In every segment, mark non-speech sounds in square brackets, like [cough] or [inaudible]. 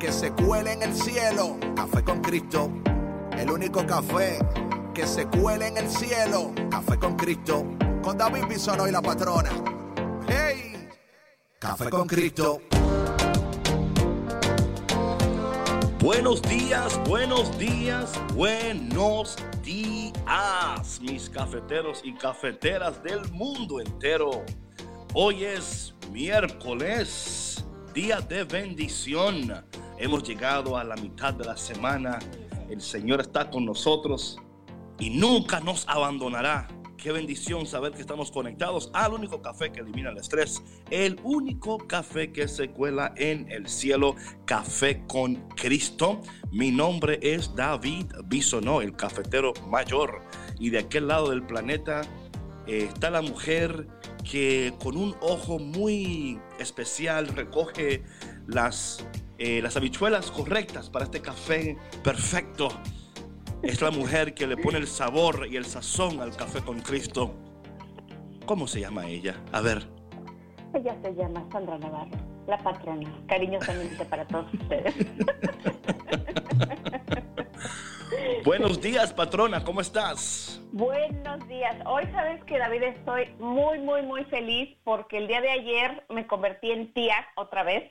que se cuele en el cielo. Café con Cristo, el único café que se cuele en el cielo. Café con Cristo, con David Bisono y la patrona. ¡Hey! Café con Cristo. Buenos días, buenos días, buenos días, mis cafeteros y cafeteras del mundo entero. Hoy es miércoles, día de bendición. Hemos llegado a la mitad de la semana. El Señor está con nosotros y nunca nos abandonará. Qué bendición saber que estamos conectados al único café que elimina el estrés, el único café que se cuela en el cielo, Café con Cristo. Mi nombre es David Bisonó, el cafetero mayor. Y de aquel lado del planeta eh, está la mujer que con un ojo muy especial recoge las eh, las habichuelas correctas para este café perfecto. Es la mujer que le pone el sabor y el sazón al café con Cristo. ¿Cómo se llama ella? A ver. Ella se llama Sandra Navarro, la patrona. Cariñosamente para todos ustedes. [laughs] Buenos días, patrona, ¿cómo estás? Buenos días. Hoy sabes que David estoy muy, muy, muy feliz porque el día de ayer me convertí en tía otra vez.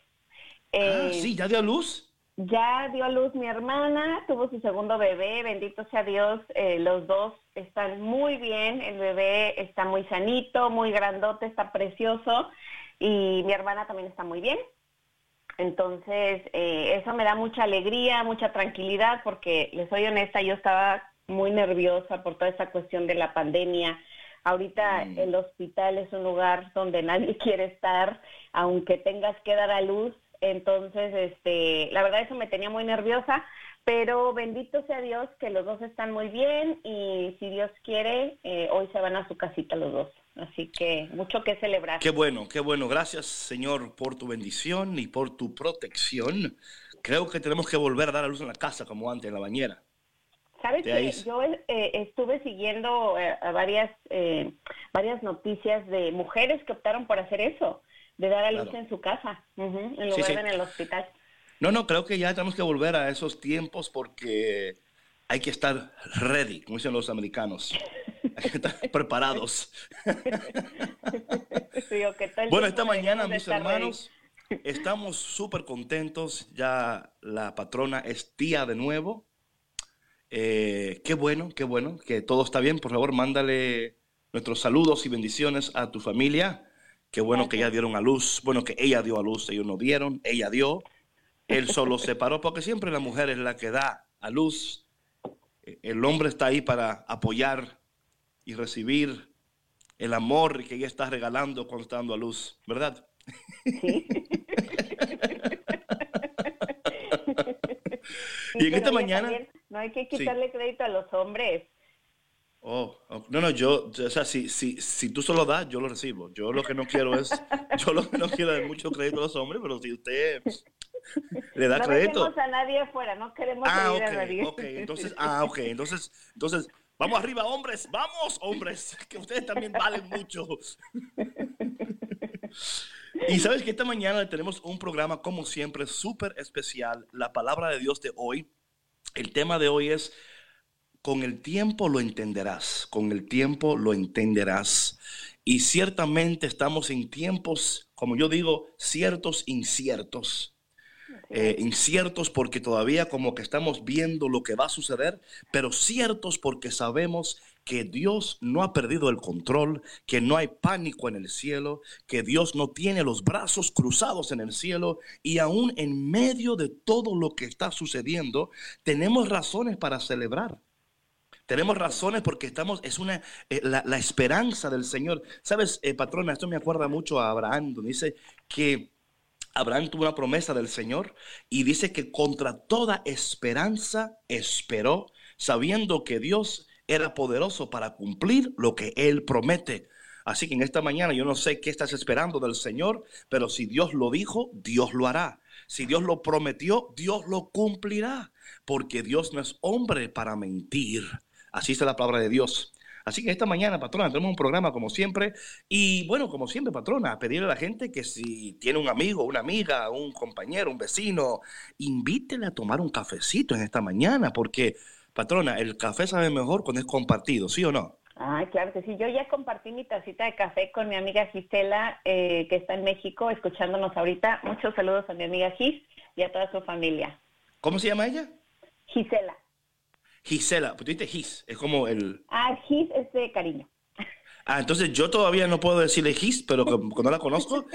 Ah, sí, ya dio a luz. Ya dio a luz mi hermana, tuvo su segundo bebé, bendito sea Dios, eh, los dos están muy bien, el bebé está muy sanito, muy grandote, está precioso y mi hermana también está muy bien. Entonces, eh, eso me da mucha alegría, mucha tranquilidad, porque les soy honesta, yo estaba muy nerviosa por toda esa cuestión de la pandemia. Ahorita mm. el hospital es un lugar donde nadie [laughs] quiere estar, aunque tengas que dar a luz, entonces, este, la verdad eso me tenía muy nerviosa, pero bendito sea Dios que los dos están muy bien y si Dios quiere, eh, hoy se van a su casita los dos. Así que mucho que celebrar. Qué bueno, qué bueno. Gracias Señor por tu bendición y por tu protección. Creo que tenemos que volver a dar a luz en la casa como antes, en la bañera. Sabes que yo eh, estuve siguiendo eh, varias, varias noticias de mujeres que optaron por hacer eso de dar a luz en su casa, en lugar de en el hospital. No, no, creo que ya tenemos que volver a esos tiempos porque hay que estar ready, como dicen los americanos. Hay que estar [laughs] preparados. bueno, esta mañana, mis hermanos, estamos súper contentos. Ya la patrona es tía de nuevo. Eh, qué bueno, qué bueno, que todo está bien. Por favor, mándale nuestros saludos y bendiciones a tu familia. Qué bueno que ya dieron a luz. Bueno, que ella dio a luz, ellos no dieron, ella dio. Él solo se paró, porque siempre la mujer es la que da a luz. El hombre está ahí para apoyar y recibir el amor que ella está regalando cuando está dando a luz, ¿verdad? [laughs] y en esta mañana... no hay que quitarle crédito a los hombres. Oh, no, no, yo, o sea, si, si, si tú solo das, yo lo recibo. Yo lo que no quiero es, [laughs] yo lo que no quiero es mucho crédito a los hombres, pero si usted le da crédito. No queremos a nadie afuera, no queremos ah, a nadie. Ok, entonces, ah, ok, entonces, entonces, vamos arriba, hombres, vamos, hombres, [laughs] que ustedes también valen mucho. y sabes que esta mañana tenemos un programa, como siempre, súper especial, la palabra de Dios de hoy. El tema de hoy es con el tiempo lo entenderás, con el tiempo lo entenderás. Y ciertamente estamos en tiempos, como yo digo, ciertos inciertos. Eh, inciertos porque todavía como que estamos viendo lo que va a suceder, pero ciertos porque sabemos que Dios no ha perdido el control, que no hay pánico en el cielo, que Dios no tiene los brazos cruzados en el cielo y aún en medio de todo lo que está sucediendo, tenemos razones para celebrar. Tenemos razones porque estamos, es una, eh, la, esperanza del Señor. Sabes, eh, patrona, esto me acuerda mucho a Abraham, donde dice que Abraham tuvo una promesa del Señor y dice que contra toda esperanza esperó, sabiendo que Dios era poderoso para cumplir lo que Él promete. Así que en esta mañana yo no sé qué estás esperando del Señor, pero si Dios lo dijo, Dios lo hará. Si Dios lo prometió, Dios lo cumplirá, porque Dios no es hombre para mentir. Así es la palabra de Dios. Así que esta mañana, patrona, tenemos un programa como siempre. Y bueno, como siempre, patrona, pedirle a la gente que si tiene un amigo, una amiga, un compañero, un vecino, invítele a tomar un cafecito en esta mañana, porque, patrona, el café sabe mejor cuando es compartido, ¿sí o no? Ah, claro que sí. Yo ya compartí mi tacita de café con mi amiga Gisela, eh, que está en México, escuchándonos ahorita. Muchos saludos a mi amiga Gis y a toda su familia. ¿Cómo se llama ella? Gisela. Gisela, pues tú dices Gis, es como el... Ah, Gis es de cariño. Ah, entonces yo todavía no puedo decirle Gis, pero cuando la conozco.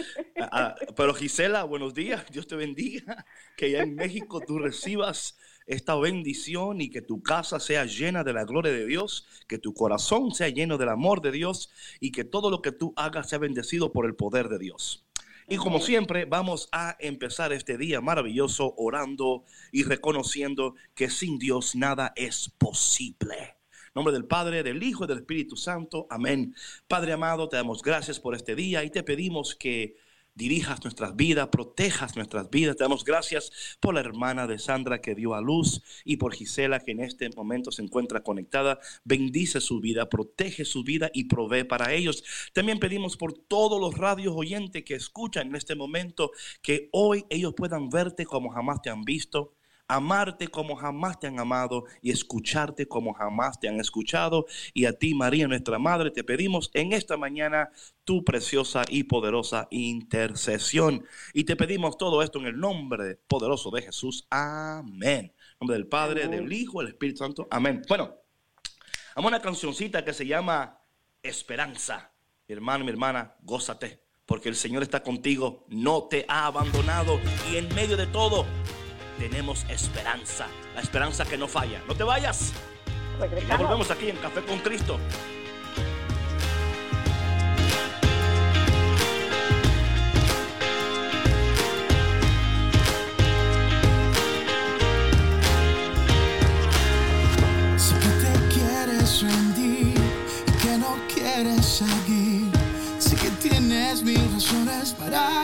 Ah, ah, pero Gisela, buenos días, Dios te bendiga, que ya en México tú recibas esta bendición y que tu casa sea llena de la gloria de Dios, que tu corazón sea lleno del amor de Dios y que todo lo que tú hagas sea bendecido por el poder de Dios. Y como siempre, vamos a empezar este día maravilloso orando y reconociendo que sin Dios nada es posible. En nombre del Padre, del Hijo y del Espíritu Santo. Amén. Padre amado, te damos gracias por este día y te pedimos que dirijas nuestras vidas, protejas nuestras vidas. Te damos gracias por la hermana de Sandra que dio a luz y por Gisela que en este momento se encuentra conectada. Bendice su vida, protege su vida y provee para ellos. También pedimos por todos los radios oyentes que escuchan en este momento que hoy ellos puedan verte como jamás te han visto amarte como jamás te han amado y escucharte como jamás te han escuchado. Y a ti, María, nuestra Madre, te pedimos en esta mañana tu preciosa y poderosa intercesión. Y te pedimos todo esto en el nombre poderoso de Jesús. Amén. En nombre del Padre, del Hijo, del Espíritu Santo. Amén. Bueno, vamos a una cancioncita que se llama Esperanza. Mi hermano, mi hermana, gózate, porque el Señor está contigo, no te ha abandonado y en medio de todo tenemos esperanza, la esperanza que no falla. No te vayas. Ya volvemos aquí en Café con Cristo. Si que te quieres rendir y que no quieres seguir, si que tienes mil razones para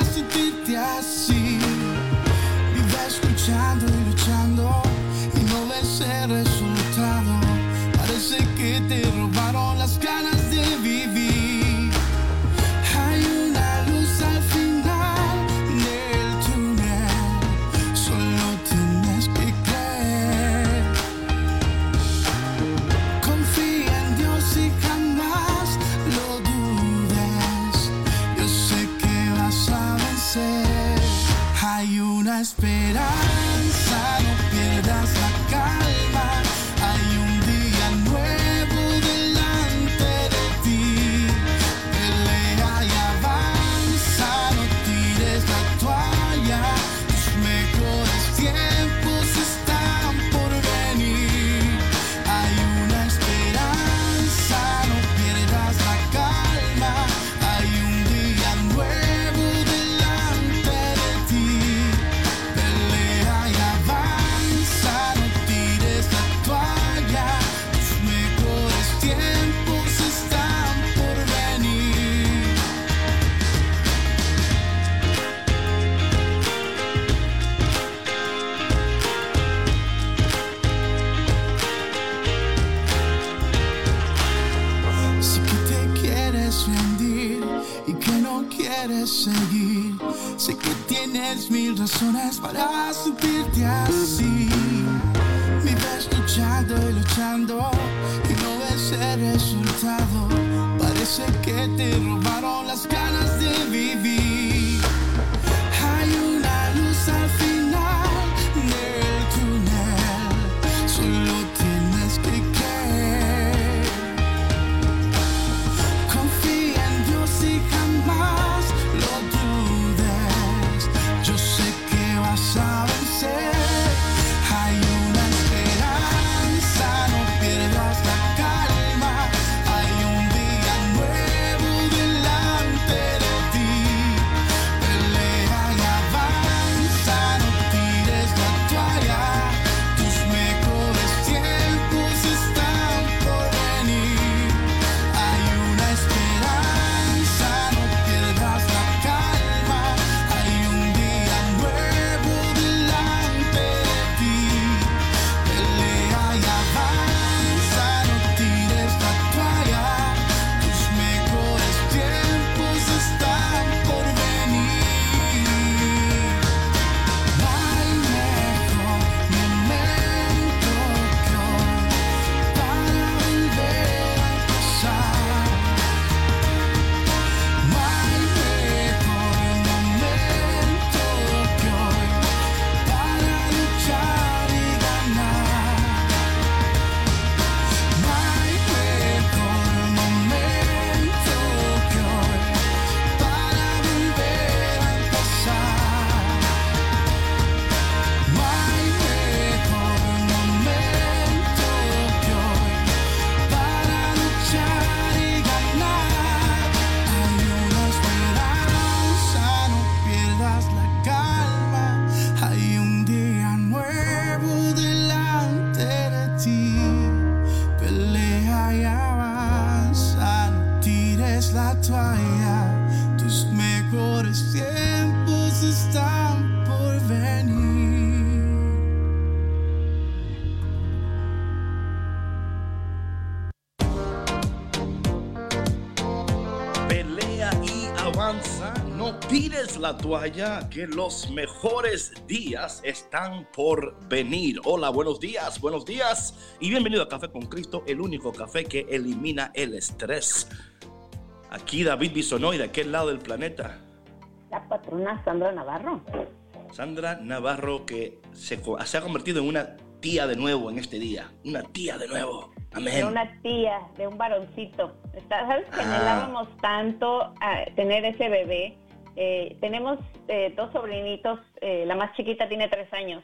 Hay toalla, que los mejores días están por venir. Hola, buenos días, buenos días y bienvenido a Café con Cristo, el único café que elimina el estrés. Aquí David Bisonoy, de aquel lado del planeta. La patrona Sandra Navarro. Sandra Navarro que se, se ha convertido en una tía de nuevo en este día. Una tía de nuevo. Amén. De una tía, de un varoncito. ¿Sabes que ah. anhelábamos tanto a tener ese bebé? Eh, tenemos eh, dos sobrinitos, eh, la más chiquita tiene tres años,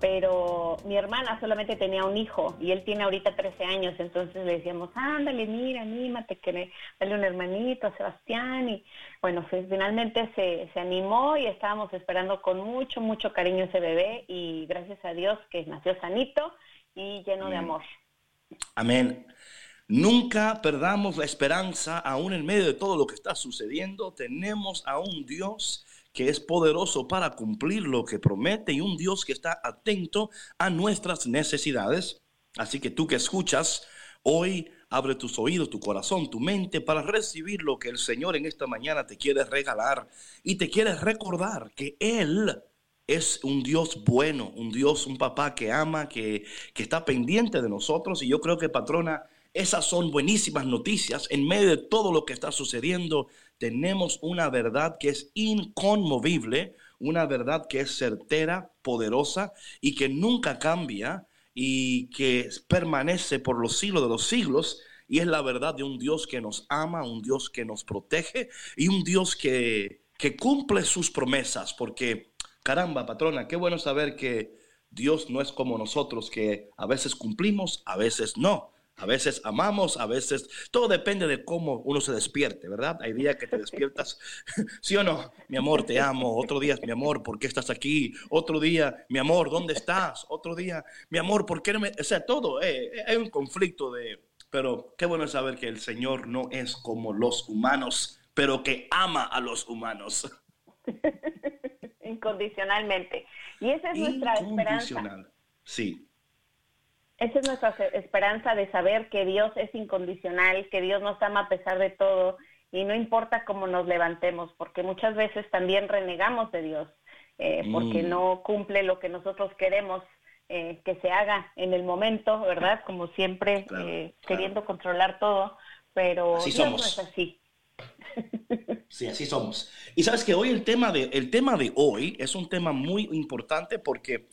pero mi hermana solamente tenía un hijo y él tiene ahorita 13 años, entonces le decíamos, ándale, mira, anímate, que dale un hermanito a Sebastián y bueno, pues, finalmente se, se animó y estábamos esperando con mucho, mucho cariño ese bebé y gracias a Dios que nació sanito y lleno de amor. Amén. Nunca perdamos la esperanza, aún en medio de todo lo que está sucediendo. Tenemos a un Dios que es poderoso para cumplir lo que promete y un Dios que está atento a nuestras necesidades. Así que tú que escuchas, hoy abre tus oídos, tu corazón, tu mente para recibir lo que el Señor en esta mañana te quiere regalar y te quiere recordar que Él es un Dios bueno, un Dios, un papá que ama, que, que está pendiente de nosotros. Y yo creo que, patrona, esas son buenísimas noticias. En medio de todo lo que está sucediendo, tenemos una verdad que es inconmovible, una verdad que es certera, poderosa y que nunca cambia y que permanece por los siglos de los siglos. Y es la verdad de un Dios que nos ama, un Dios que nos protege y un Dios que, que cumple sus promesas. Porque, caramba, patrona, qué bueno saber que Dios no es como nosotros, que a veces cumplimos, a veces no. A veces amamos, a veces todo depende de cómo uno se despierte, ¿verdad? Hay días que te [laughs] despiertas, sí o no, mi amor, te amo. Otro día, mi amor, ¿por qué estás aquí? Otro día, mi amor, ¿dónde estás? Otro día, mi amor, ¿por qué no me... O sea, todo, eh, eh, hay un conflicto de... Pero qué bueno saber que el Señor no es como los humanos, pero que ama a los humanos. [laughs] Incondicionalmente. Y esa es nuestra esperanza. Sí. Esa es nuestra esperanza de saber que Dios es incondicional, que Dios nos ama a pesar de todo y no importa cómo nos levantemos, porque muchas veces también renegamos de Dios, eh, porque mm. no cumple lo que nosotros queremos eh, que se haga en el momento, ¿verdad? Como siempre, eh, queriendo controlar todo, pero así somos. no es así. Sí, así somos. Y sabes que hoy el tema de, el tema de hoy es un tema muy importante porque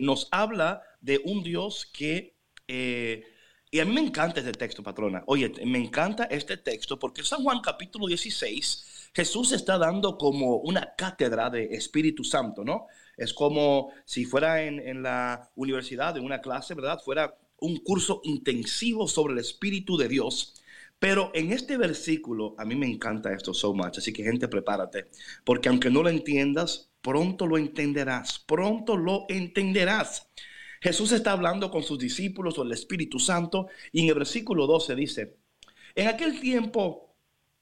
nos habla de un Dios que... Eh, y a mí me encanta este texto, patrona. Oye, me encanta este texto porque San Juan capítulo 16, Jesús está dando como una cátedra de Espíritu Santo, ¿no? Es como si fuera en, en la universidad, de una clase, ¿verdad? Fuera un curso intensivo sobre el Espíritu de Dios. Pero en este versículo, a mí me encanta esto so much, así que gente, prepárate, porque aunque no lo entiendas, pronto lo entenderás, pronto lo entenderás. Jesús está hablando con sus discípulos o el Espíritu Santo y en el versículo 12 dice, en aquel tiempo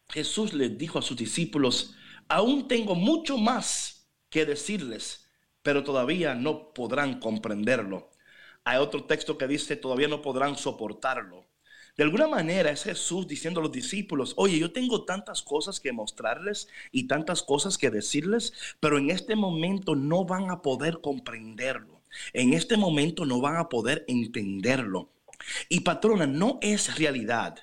Jesús les dijo a sus discípulos, aún tengo mucho más que decirles, pero todavía no podrán comprenderlo. Hay otro texto que dice, todavía no podrán soportarlo. De alguna manera es Jesús diciendo a los discípulos, oye, yo tengo tantas cosas que mostrarles y tantas cosas que decirles, pero en este momento no van a poder comprenderlo. En este momento no van a poder entenderlo. Y patrona, no es realidad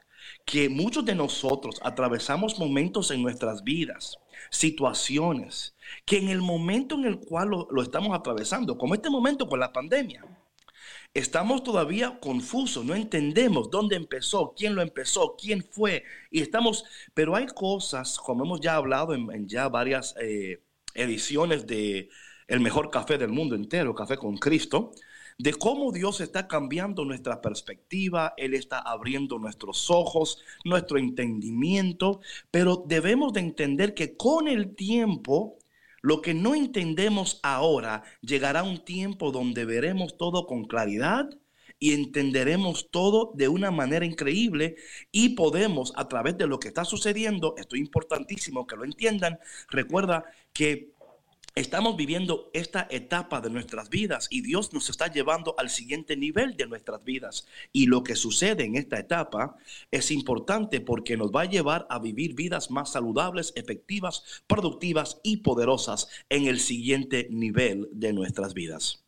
que muchos de nosotros atravesamos momentos en nuestras vidas, situaciones, que en el momento en el cual lo, estamos atravesando, como este momento con la pandemia, estamos todavía confusos, no entendemos dónde empezó, quién lo empezó, quién fue, y estamos, pero hay cosas, como hemos ya hablado en, ya varias eh, ediciones de el mejor café del mundo entero, Café con Cristo, de cómo Dios está cambiando nuestra perspectiva, Él está abriendo nuestros ojos, nuestro entendimiento, pero debemos de entender que con el tiempo, lo que no entendemos ahora, llegará un tiempo donde veremos todo con claridad y entenderemos todo de una manera increíble y podemos a través de lo que está sucediendo, esto es importantísimo que lo entiendan, recuerda que estamos viviendo esta etapa de nuestras vidas y Dios nos está llevando al siguiente nivel de nuestras vidas. Y lo que sucede en esta etapa es importante porque nos va a llevar a vivir vidas más saludables, efectivas, productivas y poderosas en el siguiente nivel de nuestras vidas.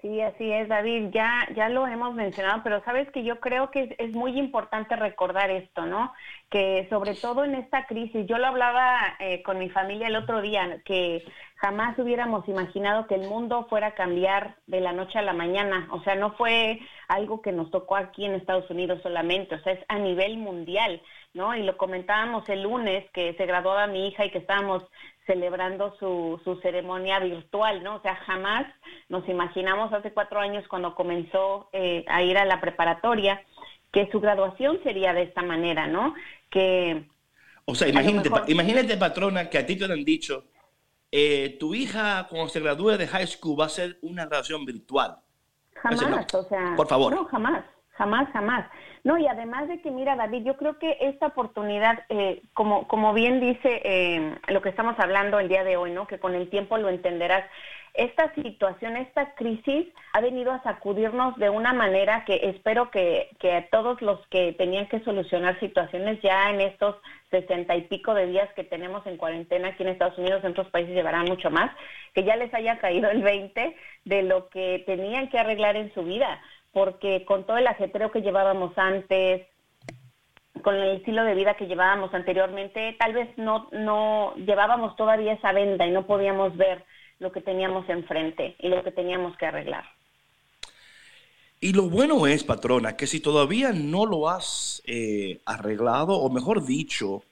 Sí, así es, David. Ya, ya lo hemos mencionado, pero sabes que yo creo que es, muy importante recordar esto, ¿no? Que sobre todo en esta crisis, yo lo hablaba eh, con mi familia el otro día, que jamás hubiéramos imaginado que el mundo fuera a cambiar de la noche a la mañana. O sea, no fue algo que nos tocó aquí en Estados Unidos solamente, o sea, es a nivel mundial, ¿no? Y lo comentábamos el lunes que se graduaba mi hija y que estábamos celebrando su, su ceremonia virtual, ¿no? O sea, jamás nos imaginamos hace cuatro años cuando comenzó eh, a ir a la preparatoria que su graduación sería de esta manera, ¿no? Que... O sea, imagínate, imagínate patrona, que a ti te han dicho, eh, tu hija cuando se gradúe de high school va a ser una graduación virtual. Jamás, o sea, por favor. No, jamás, jamás, jamás. No, y además de que, mira, David, yo creo que esta oportunidad, eh, como, como bien dice eh, lo que estamos hablando el día de hoy, ¿no? Que con el tiempo lo entenderás. Esta situación, esta crisis ha venido a sacudirnos de una manera que espero que, que a todos los que tenían que solucionar situaciones ya en estos sesenta y pico de días que tenemos en cuarentena aquí en Estados Unidos, en otros países llevarán mucho más, que ya les haya caído el 20 de lo que tenían que arreglar en su vida porque con todo el ajetreo que llevábamos antes, con el estilo de vida que llevábamos anteriormente, tal vez no, no llevábamos todavía esa venda y no podíamos ver lo que teníamos enfrente y lo que teníamos que arreglar. Y lo bueno es, patrona, que si todavía no lo has eh, arreglado, o mejor dicho,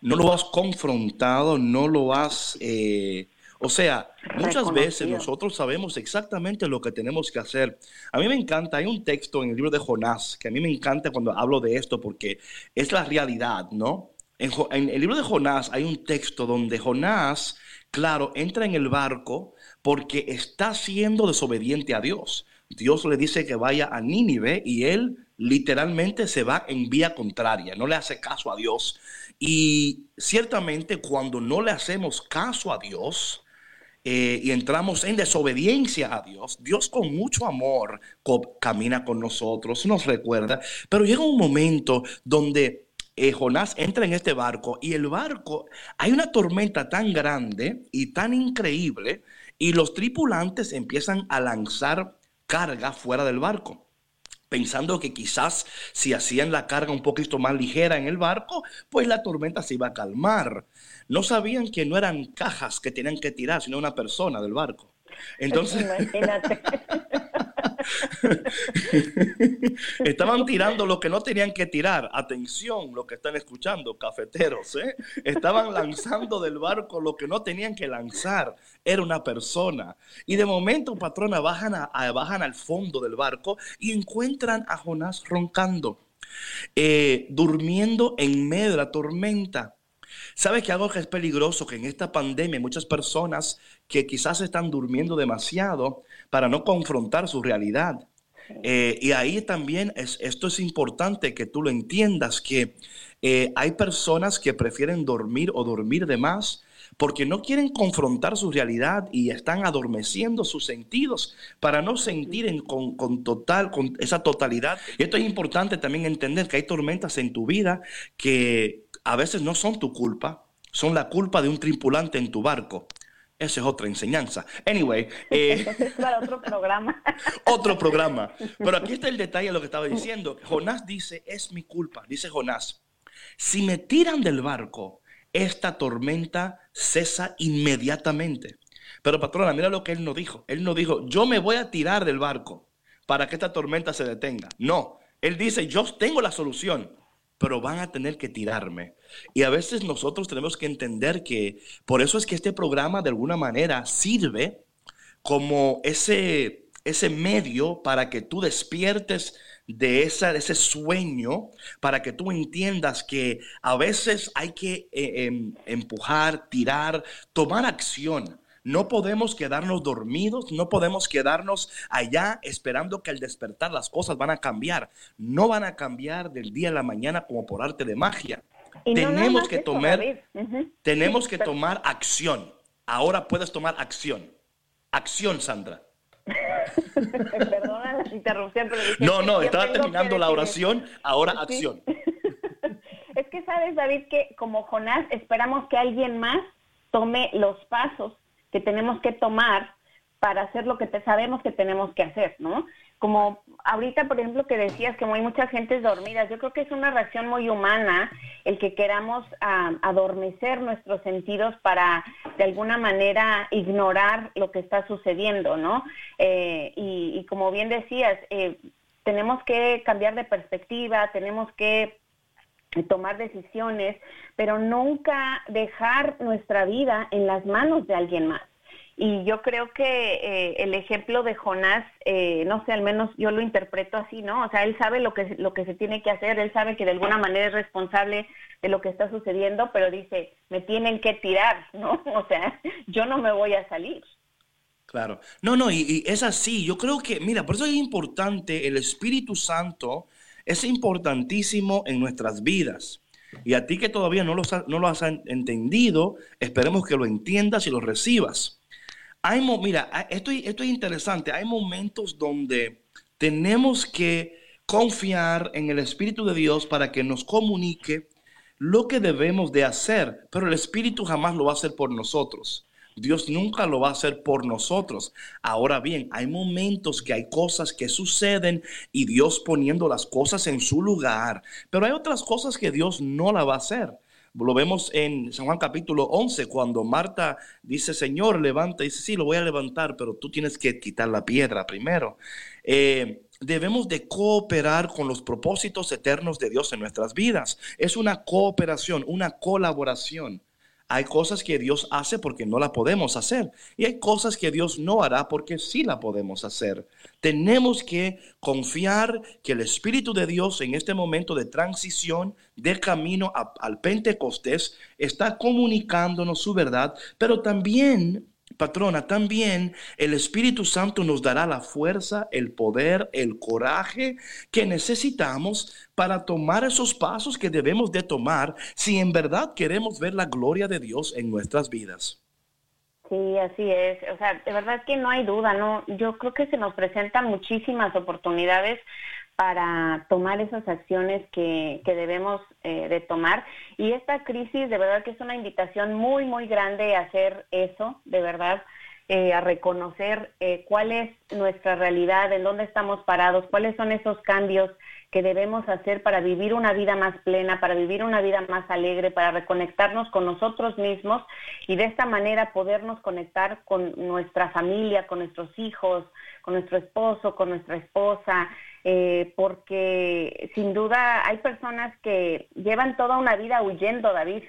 no lo has confrontado, no lo has eh, o sea, muchas veces nosotros sabemos exactamente lo que tenemos que hacer. A mí me encanta, hay un texto en el libro de Jonás, que a mí me encanta cuando hablo de esto porque es la realidad, ¿no? En, el libro de Jonás hay un texto donde Jonás, claro, entra en el barco porque está siendo desobediente a Dios. Dios le dice que vaya a Nínive y él literalmente se va en vía contraria, no le hace caso a Dios. Y ciertamente cuando no le hacemos caso a Dios, eh, y entramos en desobediencia a Dios, Dios con mucho amor camina con nosotros, nos recuerda, pero llega un momento donde eh, Jonás entra en este barco y el barco, hay una tormenta tan grande y tan increíble y los tripulantes empiezan a lanzar carga fuera del barco pensando que quizás si hacían la carga un poquito más ligera en el barco, pues la tormenta se iba a calmar. No sabían que no eran cajas que tenían que tirar, sino una persona del barco. Entonces, [laughs] [laughs] estaban tirando lo que no tenían que tirar. Atención, lo que están escuchando, cafeteros, ¿eh? Estaban lanzando del barco lo que no tenían que lanzar. Era una persona. Y de momento, patrona, bajan, a, bajan al fondo del barco y encuentran a Jonás roncando, eh, durmiendo en medio de la tormenta. ¿Sabes que algo que es peligroso? Que en esta pandemia muchas personas que quizás están durmiendo demasiado para no confrontar su realidad. Eh, y ahí también es, esto es importante que tú lo entiendas, que eh, hay personas que prefieren dormir o dormir de más porque no quieren confrontar su realidad y están adormeciendo sus sentidos para no sentir con, con, total, con esa totalidad. Y esto es importante también entender que hay tormentas en tu vida que a veces no son tu culpa, son la culpa de un tripulante en tu barco. Esa es otra enseñanza. Anyway. [laughs] Eh, para otro programa. [laughs] otro programa. Pero aquí está el detalle de lo que estaba diciendo. Jonás dice, es mi culpa. Dice Jonás, si me tiran del barco, esta tormenta cesa inmediatamente. Pero patrona, mira lo que él no dijo. Él no dijo, yo me voy a tirar del barco para que esta tormenta se detenga. No, él dice, yo tengo la solución pero van a tener que tirarme. Y a veces nosotros tenemos que entender que por eso es que este programa de alguna manera sirve como ese, ese medio para que tú despiertes de, esa, ese sueño, para que tú entiendas que a veces hay que eh, em, empujar, tirar, tomar acción. No podemos quedarnos dormidos, no podemos quedarnos allá esperando que al despertar las cosas van a cambiar. No van a cambiar del día a la mañana como por arte de magia. tenemos que tomar, tenemos que tomar acción Ahora puedes tomar acción. Acción, Sandra. [laughs] Perdona la interrupción, pero no, no, estaba terminando la oración, ahora acción. [laughs] es que sabes, David, que como Jonás esperamos que alguien más tome los pasos que tenemos que tomar para hacer lo que te sabemos que tenemos que hacer, ¿no? Como ahorita, por ejemplo, que decías que hay mucha gente dormida, yo creo que es una reacción muy humana el que queramos adormecer nuestros sentidos para, de alguna manera, ignorar lo que está sucediendo, ¿no? Eh, y, como bien decías, eh, tenemos que cambiar de perspectiva, tenemos que tomar decisiones, pero nunca dejar nuestra vida en las manos de alguien más. Y yo creo que eh, el ejemplo de Jonás, eh, no sé, al menos yo lo interpreto así, ¿no? O sea, él sabe lo que, lo que se tiene que hacer, él sabe que de alguna manera es responsable de lo que está sucediendo, pero dice, me tienen que tirar, [laughs] ¿no? O sea, yo no me voy a salir. Claro. No, no, y, es así. Yo creo que, mira, por eso es importante, el Espíritu Santo es importantísimo en nuestras vidas. Y a ti que todavía no lo, no lo has entendido, esperemos que lo entiendas y lo recibas. Hay, mira, esto, esto es interesante. Hay momentos donde tenemos que confiar en el Espíritu de Dios para que nos comunique lo que debemos de hacer, pero el Espíritu jamás lo va a hacer por nosotros. Dios nunca lo va a hacer por nosotros. Ahora bien, hay momentos que hay cosas que suceden y Dios poniendo las cosas en su lugar, pero hay otras cosas que Dios no la va a hacer. Lo vemos en San Juan capítulo 11, cuando Marta dice, Señor, levanta. Y dice, sí, lo voy a levantar, pero tú tienes que quitar la piedra primero. Eh, debemos de cooperar con los propósitos eternos de Dios en nuestras vidas. Es una cooperación, una colaboración. Hay cosas que Dios hace porque no la podemos hacer. Y hay cosas que Dios no hará porque sí la podemos hacer. Tenemos que confiar que el Espíritu de Dios en este momento de transición, de camino al Pentecostés, está comunicándonos su verdad, pero también Patrona, también el Espíritu Santo nos dará la fuerza, el poder, el coraje que necesitamos para tomar esos pasos que debemos de tomar si en verdad queremos ver la gloria de Dios en nuestras vidas. Sí, así es. O sea, de verdad que no hay duda, ¿no? Yo creo que se nos presentan muchísimas oportunidades para tomar esas acciones que, debemos eh, de tomar. Y esta crisis de verdad que es una invitación muy, muy grande a hacer eso, de verdad, eh, a reconocer eh, cuál es nuestra realidad, en dónde estamos parados, cuáles son esos cambios que debemos hacer para vivir una vida más plena, para vivir una vida más alegre, para reconectarnos con nosotros mismos y de esta manera podernos conectar con nuestra familia, con nuestros hijos, con nuestro esposo, con nuestra esposa, eh, porque sin duda hay personas que llevan toda una vida huyendo, David,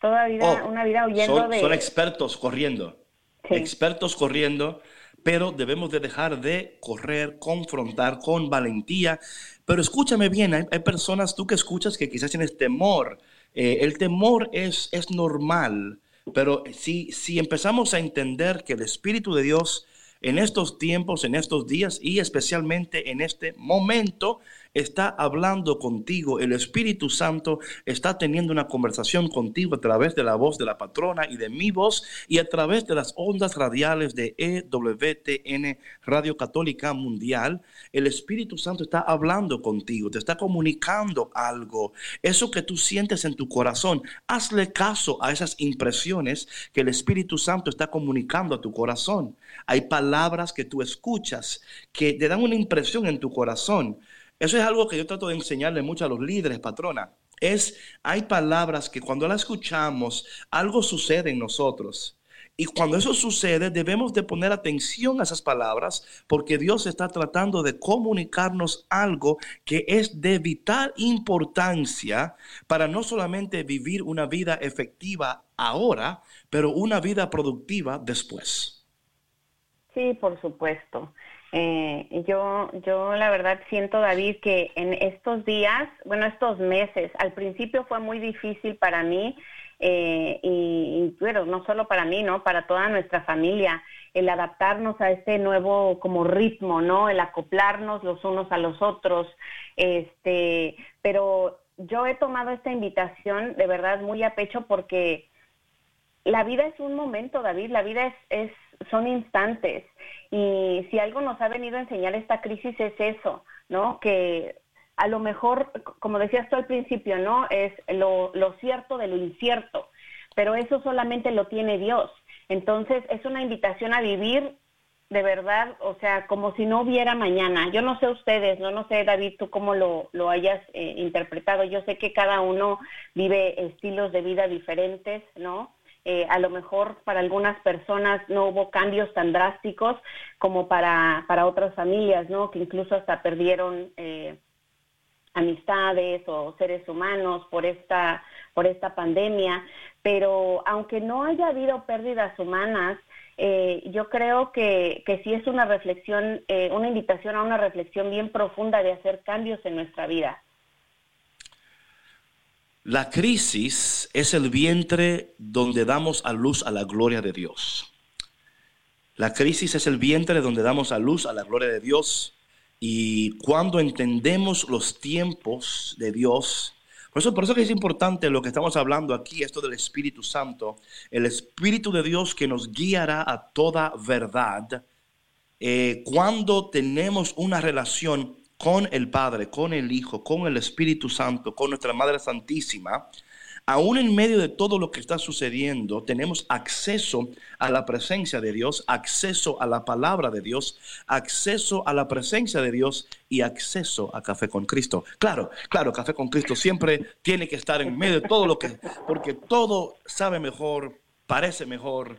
toda vida, oh, una vida huyendo de... Son expertos corriendo, expertos corriendo, pero debemos de dejar de correr, confrontar con valentía. Pero escúchame bien, hay, personas, tú que escuchas que quizás tienes temor, eh, el temor es, es normal, pero si, si empezamos a entender que el Espíritu de Dios en estos tiempos, en estos días y especialmente en este momento está hablando contigo. El Espíritu Santo está teniendo una conversación contigo a través de la voz de la patrona y de mi voz y a través de las ondas radiales de EWTN Radio Católica Mundial. El Espíritu Santo está hablando contigo, te está comunicando algo. Eso que tú sientes en tu corazón, hazle caso a esas impresiones que el Espíritu Santo está comunicando a tu corazón. Hay palabras que tú escuchas que te dan una impresión en tu corazón eso es algo que yo trato de enseñarle mucho a los líderes, patrona. Es, hay palabras que cuando las escuchamos, algo sucede en nosotros. Y cuando eso sucede, debemos de poner atención a esas palabras porque Dios está tratando de comunicarnos algo que es de vital importancia para no solamente vivir una vida efectiva ahora, pero una vida productiva después. Sí, por supuesto. Eh, yo, yo la verdad siento, David, que en estos días, bueno, estos meses, al principio fue muy difícil para mí, eh, y, bueno, no solo para mí, ¿no? Para toda nuestra familia, el adaptarnos a este nuevo como ritmo, ¿no? El acoplarnos los unos a los otros, este, pero yo he tomado esta invitación de verdad muy a pecho porque la vida es un momento, David, la vida es, es, son instantes. Y si algo nos ha venido a enseñar esta crisis es eso, ¿no? Que a lo mejor, como decías tú al principio, ¿no? Es lo, lo cierto de lo incierto, pero eso solamente lo tiene Dios. Entonces es una invitación a vivir de verdad, o sea, como si no hubiera mañana. Yo no sé ustedes, no, no sé David, tú cómo lo, lo hayas eh, interpretado. Yo sé que cada uno vive estilos de vida diferentes, ¿no? Eh, a lo mejor para algunas personas no hubo cambios tan drásticos como para, para otras familias, ¿no? Que incluso hasta perdieron eh, amistades o seres humanos por esta, por esta pandemia. Pero aunque no haya habido pérdidas humanas, eh, yo creo que, que sí es una reflexión, eh, una invitación a una reflexión bien profunda de hacer cambios en nuestra vida. La crisis es el vientre donde damos a luz a la gloria de Dios. La crisis es el vientre donde damos a luz a la gloria de Dios. Y cuando entendemos los tiempos de Dios, por eso, por eso que es importante lo que estamos hablando aquí, esto del Espíritu Santo, el Espíritu de Dios que nos guiará a toda verdad. Eh, cuando tenemos una relación con el Padre, con el Hijo, con el Espíritu Santo, con nuestra Madre Santísima, Aún en medio de todo lo que está sucediendo, tenemos acceso a la presencia de Dios, acceso a la palabra de Dios, acceso a la presencia de Dios y acceso a Café con Cristo. Claro, claro, Café con Cristo siempre tiene que estar en medio de todo lo que, porque todo sabe mejor, parece mejor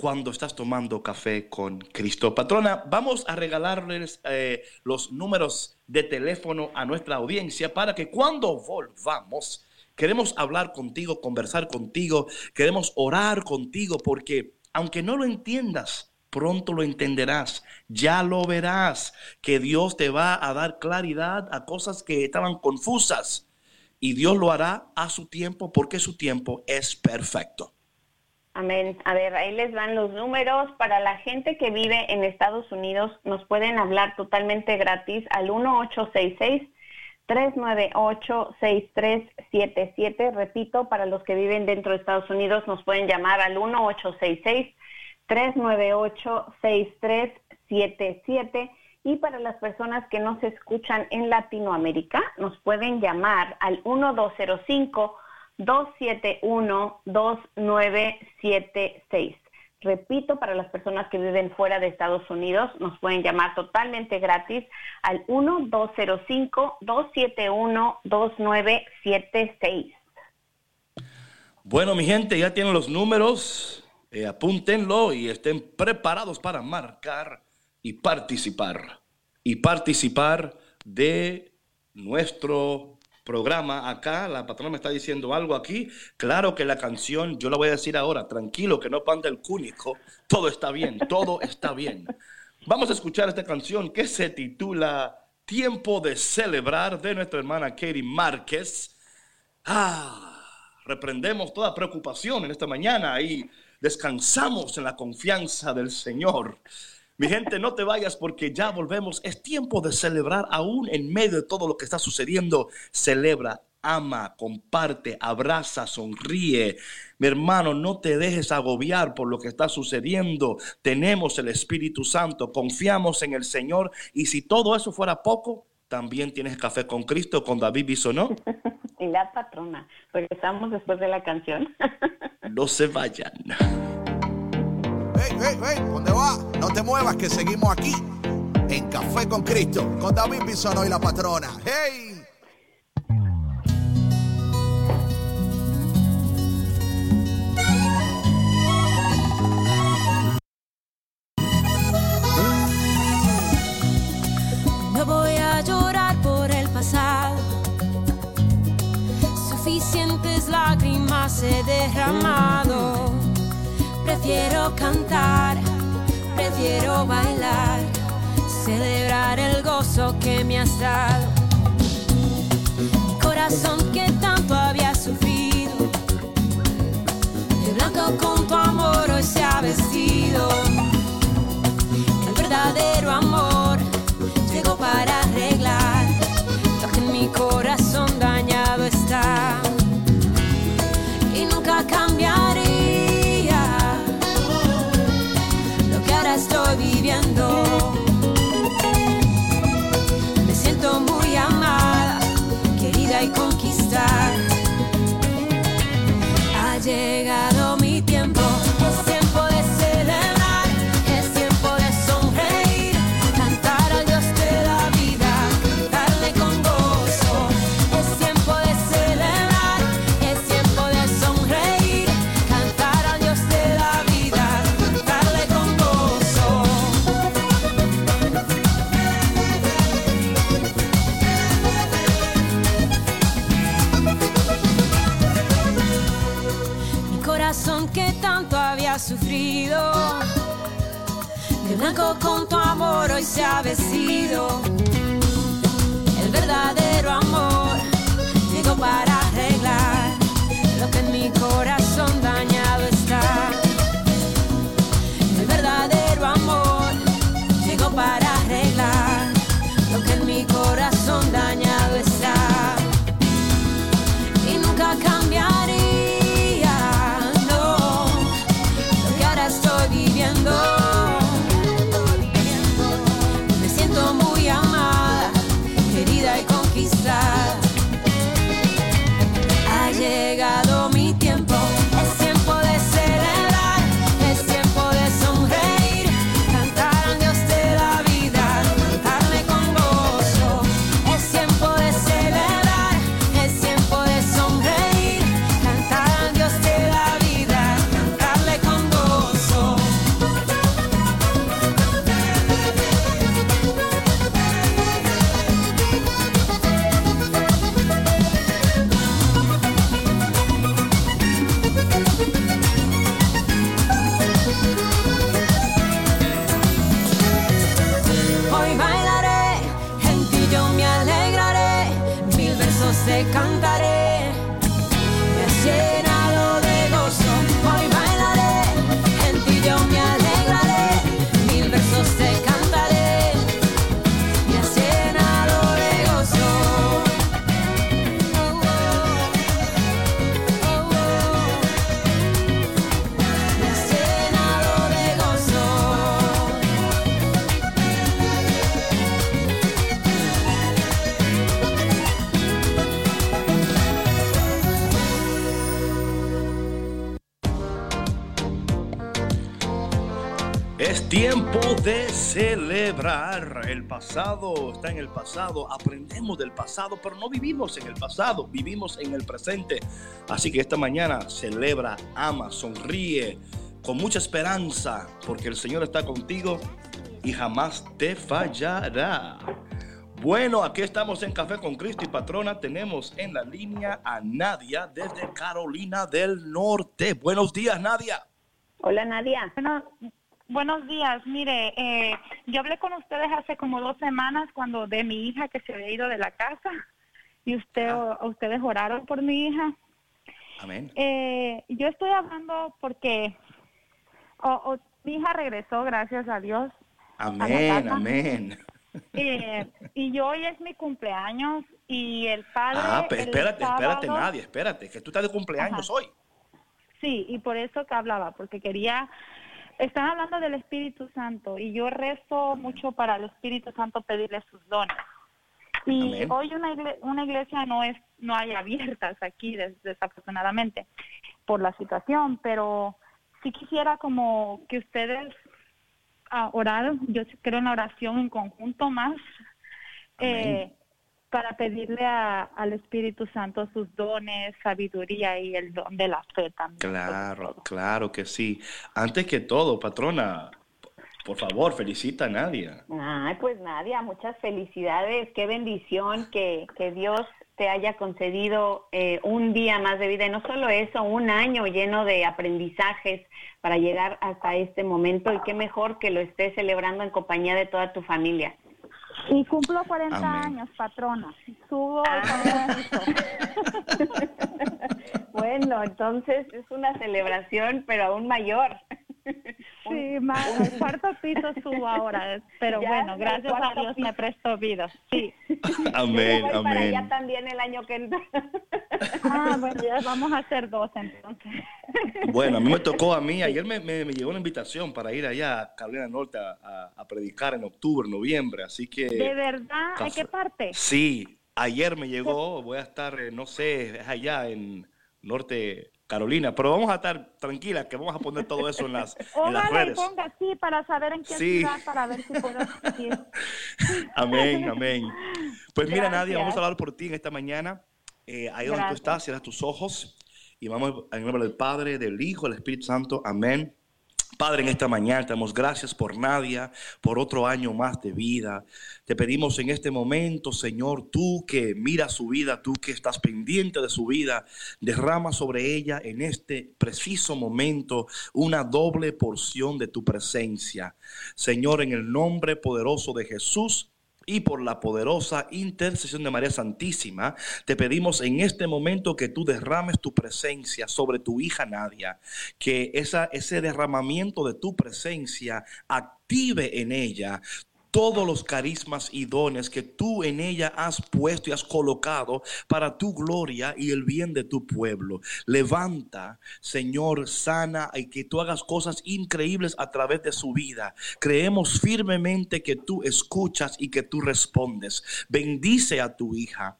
cuando estás tomando café con Cristo. Patrona, vamos a regalarles eh, los números de teléfono a nuestra audiencia para que cuando volvamos Queremos hablar contigo, conversar contigo, queremos orar contigo porque aunque no lo entiendas, pronto lo entenderás, ya lo verás, que Dios te va a dar claridad a cosas que estaban confusas y Dios lo hará a su tiempo porque su tiempo es perfecto. Amén. A ver, ahí les van los números. Para la gente que vive en Estados Unidos, nos pueden hablar totalmente gratis al 1866 398-6377. Repito, para los que viven dentro de Estados Unidos nos pueden llamar al 1866-398-6377. Y para las personas que nos escuchan en Latinoamérica, nos pueden llamar al 1205-271-2976. Repito, para las personas que viven fuera de Estados Unidos, nos pueden llamar totalmente gratis al 1-205-271-2976. Bueno, mi gente, ya tienen los números. Eh, apúntenlo y estén preparados para marcar y participar. Y participar de nuestro programa acá, la patrona me está diciendo algo aquí. Claro que la canción, yo la voy a decir ahora, tranquilo, que no panda el cúnico, todo está bien, todo está bien. Vamos a escuchar esta canción que se titula Tiempo de celebrar de nuestra hermana Katie Márquez. Ah, reprendemos toda preocupación en esta mañana y descansamos en la confianza del Señor. Mi gente, no te vayas porque ya volvemos. Es tiempo de celebrar aún en medio de todo lo que está sucediendo. Celebra, ama, comparte, abraza, sonríe. Mi hermano, no te dejes agobiar por lo que está sucediendo. Tenemos el Espíritu Santo, confiamos en el Señor y si todo eso fuera poco, también tienes café con Cristo, con David Bisonó. [laughs] y la patrona. Regresamos después de la canción. no se vayan. Hey, hey, ¿dónde va? No te muevas que seguimos aquí en Café con Cristo con David Bisono y la patrona. ¡Hey! No voy a llorar por el pasado. Suficientes lágrimas he derramado Prefiero cantar, prefiero bailar, celebrar el gozo que me has dado. corazón que tanto había sufrido, de blanco con tu amor hoy se ha vestido. El verdadero amor llegó para sufrido. De blanco con tu amor hoy se ha vestido. El verdadero amor llegó para arreglar lo que en mi corazón dañado está. El verdadero amor llegó para Es tiempo de celebrar. El pasado está en el pasado. Aprendemos del pasado, pero no vivimos en el pasado, vivimos en el presente. Así que esta mañana celebra, ama, sonríe con mucha esperanza, porque el Señor está contigo y jamás te fallará. Bueno, aquí estamos en Café con Cristo y Patrona. Tenemos en la línea a Nadia desde Carolina del Norte. Buenos días, Nadia. Hola Nadia. Bueno, buenos días. Mire, eh, yo hablé con ustedes hace como dos semanas cuando de mi hija que se había ido de la casa y usted, ustedes oraron por mi hija. Amén. Eh, yo estoy hablando porque o- o- mi hija regresó, gracias a Dios. Amén, amén. Eh, y yo hoy es mi cumpleaños y el padre. Ah, pero espérate, espérate, Nadia, espérate, que tú estás de cumpleaños Ajá. hoy. Sí, y por eso que hablaba, porque quería, están hablando del Espíritu Santo y yo rezo mucho para el Espíritu Santo pedirle sus dones. Y Amén. hoy una, igle- una iglesia no es no hay abiertas aquí des- desafortunadamente por la situación, pero sí quisiera como que ustedes ah, oraran, yo creo en la oración en conjunto más eh, para pedirle a- al Espíritu Santo sus dones, sabiduría y el don de la fe también. Claro, claro que sí. Antes que todo, patrona, por favor, felicita a Nadia. Ay, pues Nadia, muchas felicidades. Qué bendición que, que Dios te haya concedido eh, un día más de vida. Y no solo eso, un año lleno de aprendizajes para llegar hasta este momento. Y qué mejor que lo estés celebrando en compañía de toda tu familia. Y cumplo 40 Amén. años, patrona. Subo Ah. [laughs] bueno, entonces es una celebración, pero aún mayor. [laughs] Sí, más, al cuarto piso subo ahora, pero Ya, bueno, gracias a Dios piso. me prestó vida. Sí. [laughs] Amén, voy para amén. allá también el año que entra. [laughs] Ah, bueno, ya vamos a hacer dos entonces. Bueno, a mí me tocó a mí, ayer me, me- me llegó una invitación para ir allá a Carolina del Norte a, a- a predicar en octubre, noviembre, así que... ¿De verdad? ¿En qué parte? Sí, ayer me llegó, voy a estar, eh, no sé, es allá en Norte Carolina, pero vamos a estar tranquilas que vamos a poner todo eso en las, en las redes. ponga sí para saber en qué Sí. ciudad para ver si puedo asistir. [laughs] Amén, amén. Pues mira, Nadia, vamos Gracias. a hablar por ti en esta mañana. Eh, ahí donde tú Gracias. estás, cierras tus ojos y vamos en nombre del Padre, del Hijo, del Espíritu Santo. Amén. Padre, en esta mañana te damos gracias por Nadia, por otro año más de vida. Te pedimos en este momento, Señor, tú que miras su vida, tú que estás pendiente de su vida, derrama sobre ella en este preciso momento una doble porción de tu presencia. Señor, en el nombre poderoso de Jesús, y por la poderosa intercesión de María Santísima, te pedimos en este momento que tú derrames tu presencia sobre tu hija Nadia, que esa, ese derramamiento de tu presencia active en ella todos los carismas y dones que tú en ella has puesto y has colocado para tu gloria y el bien de tu pueblo. Levanta, Señor, sana y que tú hagas cosas increíbles a través de su vida. Creemos firmemente que tú escuchas y que tú respondes. Bendice a tu hija.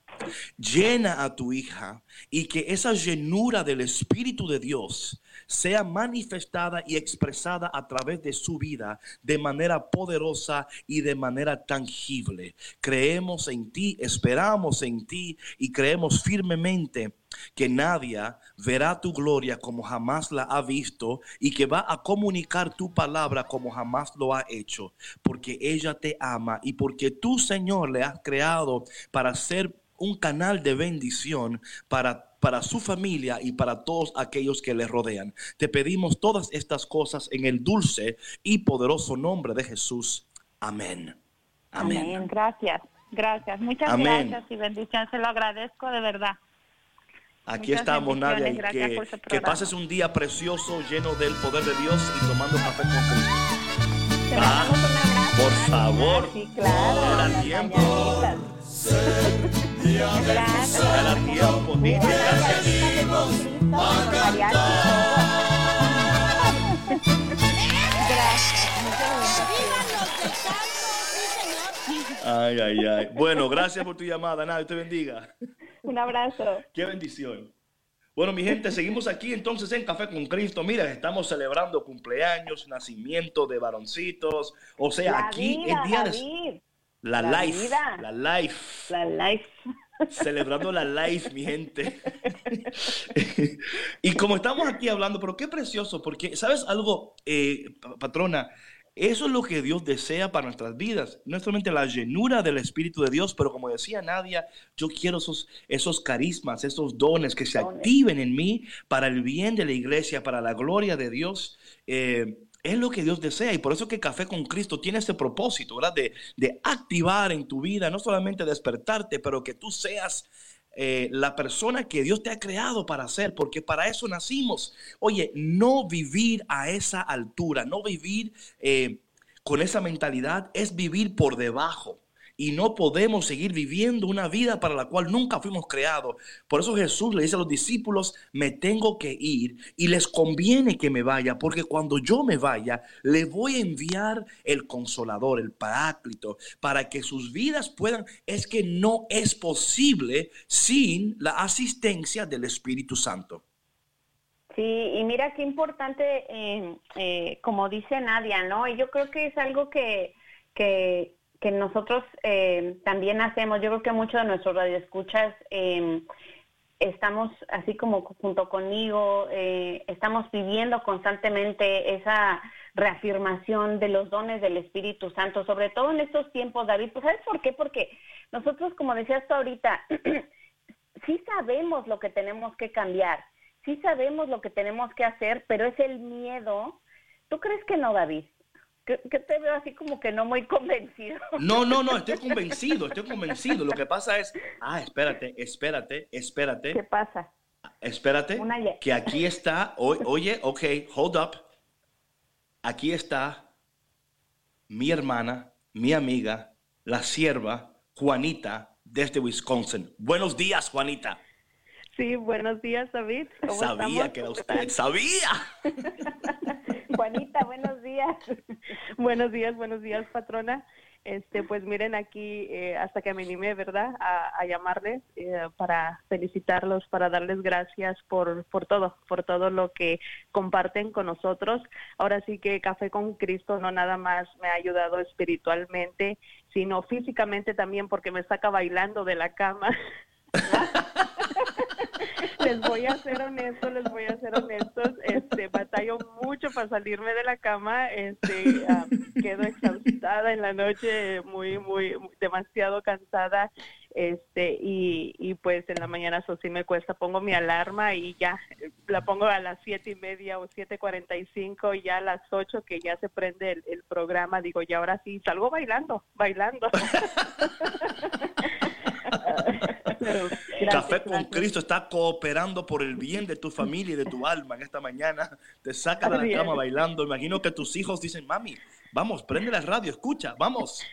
Llena a tu hija y que esa llenura del Espíritu de Dios sea manifestada y expresada a través de su vida de manera poderosa y de manera tangible. Creemos en ti, esperamos en ti y creemos firmemente que nadie verá tu gloria como jamás la ha visto y que va a comunicar tu palabra como jamás lo ha hecho, porque ella te ama y porque tú, Señor, le has creado para ser un canal de bendición para para su familia y para todos aquellos que le rodean. Te pedimos todas estas cosas en el dulce y poderoso nombre de Jesús. Amén. Amén. Gracias, gracias. Muchas gracias y bendiciones. Se lo agradezco de verdad. Aquí estamos, Nadia. Y que, que, pases un día precioso, lleno del poder de Dios y tomando café con Cristo. Ah, por favor. Sí, claro. tiempo. [laughs] Gracias. Ay, ay, ay. Bueno, gracias por tu llamada. Nada, te bendiga. Un abrazo. Qué bendición. Bueno, mi gente, seguimos aquí entonces en Café con Cristo. Mira, estamos celebrando cumpleaños, nacimiento de varoncitos. O sea, aquí el día de la, life, la life. La life. Celebrando la life, mi gente. [laughs] y como estamos aquí hablando, pero qué precioso, porque, ¿sabes algo, eh, patrona? Eso es lo que Dios desea para nuestras vidas. No solamente la llenura del Espíritu de Dios, pero como decía Nadia, yo quiero esos, esos carismas, esos dones que se activen en mí para el bien de la iglesia, para la gloria de Dios. Eh, es lo que Dios desea y por eso que Café con Cristo tiene ese propósito, ¿verdad? De, de activar en tu vida, no solamente despertarte, pero que tú seas eh, la persona que Dios te ha creado para ser, porque para eso nacimos. Oye, no vivir a esa altura, no vivir eh, con esa mentalidad, es vivir por debajo y no podemos seguir viviendo una vida para la cual nunca fuimos creados. Por eso Jesús le dice a los discípulos, me tengo que ir y les conviene que me vaya, porque cuando yo me vaya, le voy a enviar el consolador, el paráclito, para que sus vidas puedan, es que no es posible sin la asistencia del Espíritu Santo. Sí, y mira qué importante, eh, eh, como dice Nadia, ¿no? Y yo creo que es algo que, que, que nosotros eh, también hacemos, yo creo que muchos de nuestros radioescuchas eh, estamos, así como junto conmigo, eh, estamos viviendo constantemente esa reafirmación de los dones del Espíritu Santo, sobre todo en estos tiempos, David. ¿Pues ¿Sabes por qué? Porque nosotros, como decías tú ahorita, [clears throat] sí sabemos lo que tenemos que cambiar, sí sabemos lo que tenemos que hacer, pero es el miedo. ¿Tú crees que no, David? Que, te veo así como que no muy convencido. No, no, no, estoy convencido, estoy convencido. Lo que pasa es, ah, espérate, espérate, espérate. ¿Qué pasa? Espérate, que aquí está, oye, ok, hold up. Aquí está mi hermana, mi amiga, la sierva Juanita desde Wisconsin. Buenos días, Juanita. Sí, buenos días, David. Sabía que era usted, sabía. [laughs] Juanita, buenos días. [laughs] buenos días, buenos días, patrona. Este, pues miren aquí, eh, hasta que me animé, ¿verdad?, a, llamarles eh, para felicitarlos, para darles gracias por, por todo, por todo lo que comparten con nosotros. Ahora sí que Café con Cristo no nada más me ha ayudado espiritualmente, sino físicamente también porque me saca bailando de la cama. [laughs] [laughs] [laughs] les voy a ser honestos, les voy a ser honestos, este, batallo mucho para salirme de la cama, este, quedo exhaustada en la noche, muy, muy, demasiado cansada, este, y, y pues en la mañana eso sí me cuesta, pongo mi alarma y ya, la pongo a las siete y media o siete cuarenta y cinco, y ya a las ocho que ya se prende el, el programa, digo, y ahora sí, salgo bailando, bailando. [laughs] [laughs] Gracias, Café con gracias. Cristo está cooperando por el bien de tu familia y de tu alma en esta mañana. Te saca de la cama bailando. Imagino que tus hijos dicen, mami, vamos, prende la radio, escucha, vamos.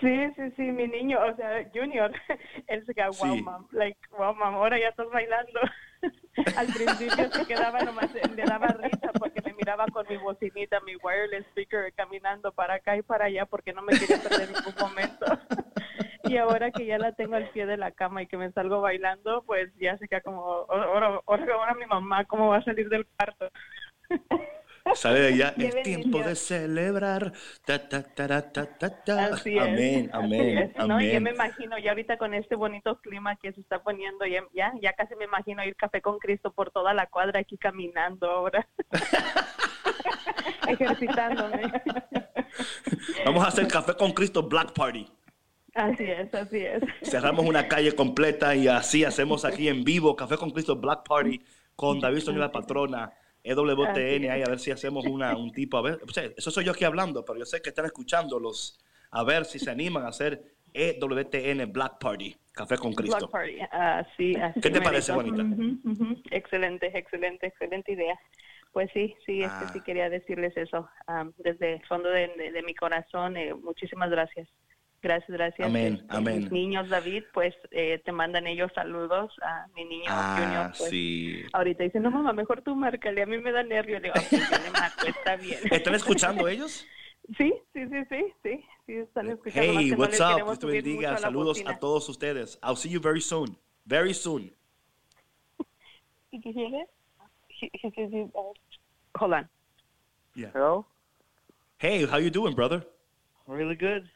Sí, sí, sí, mi niño, o sea, Junior, [laughs] él se queda, wow, Sí. mam, like, wow, mam, ahora ya estás bailando. [laughs] Al principio se quedaba nomás, le daba risa porque me miraba con mi bocinita, mi wireless speaker, caminando para acá y para allá porque no me quería perder ningún ahora que ya la tengo al pie de la cama y que me salgo bailando, pues ya se queda como, ahora, ahora, ahora mi mamá, ¿cómo va a salir del cuarto? [laughs] Sale de allá, [laughs] es tiempo de celebrar. Ta, ta, ta. Así es. Amén, [laughs] amén, ¿no? Ya me imagino, ya ahorita con este bonito clima que se está poniendo, ya, ya, ya casi me imagino ir café con Cristo por toda la cuadra aquí caminando ahora. Ejercitándome. Vamos a hacer café con Cristo Black Party. Así es, así es. Cerramos una calle completa y así hacemos aquí en vivo Café con Cristo Black Party con David Sonia la patrona, EWTN, ahí a ver si hacemos una, un tipo, a ver, o sea, eso soy yo aquí hablando, pero yo sé que están escuchando los, a ver si se animan a hacer EWTN Black Party, Café con Cristo. Block party. Así, así. ¿Qué te parece, Juanita? Excelente, excelente, excelente idea. Pues sí, sí, es Ah. que sí quería decirles eso am, desde el fondo de, de- de mi corazón. eh, muchísimas gracias. Gracias, gracias. Amén, Este, amén. Mis niños, David, pues eh, te mandan ellos saludos a mi niño Junior. Ah, Pues, sí. Ahorita dice, no mamá, mejor tú márcale, a mí me da nervio. Le digo, "Ok, yo le marco, está bien. [laughs] ¿Están escuchando ellos? [laughs] Sí, sí, sí, sí, sí, sí, están escuchando. Hey, no what's les up? Dios te bendiga. a Saludos bocina. a todos ustedes. I'll see you very soon. Very soon. [laughs] Hold on. Yeah. Hello? Hey, how you doing, brother? Really good.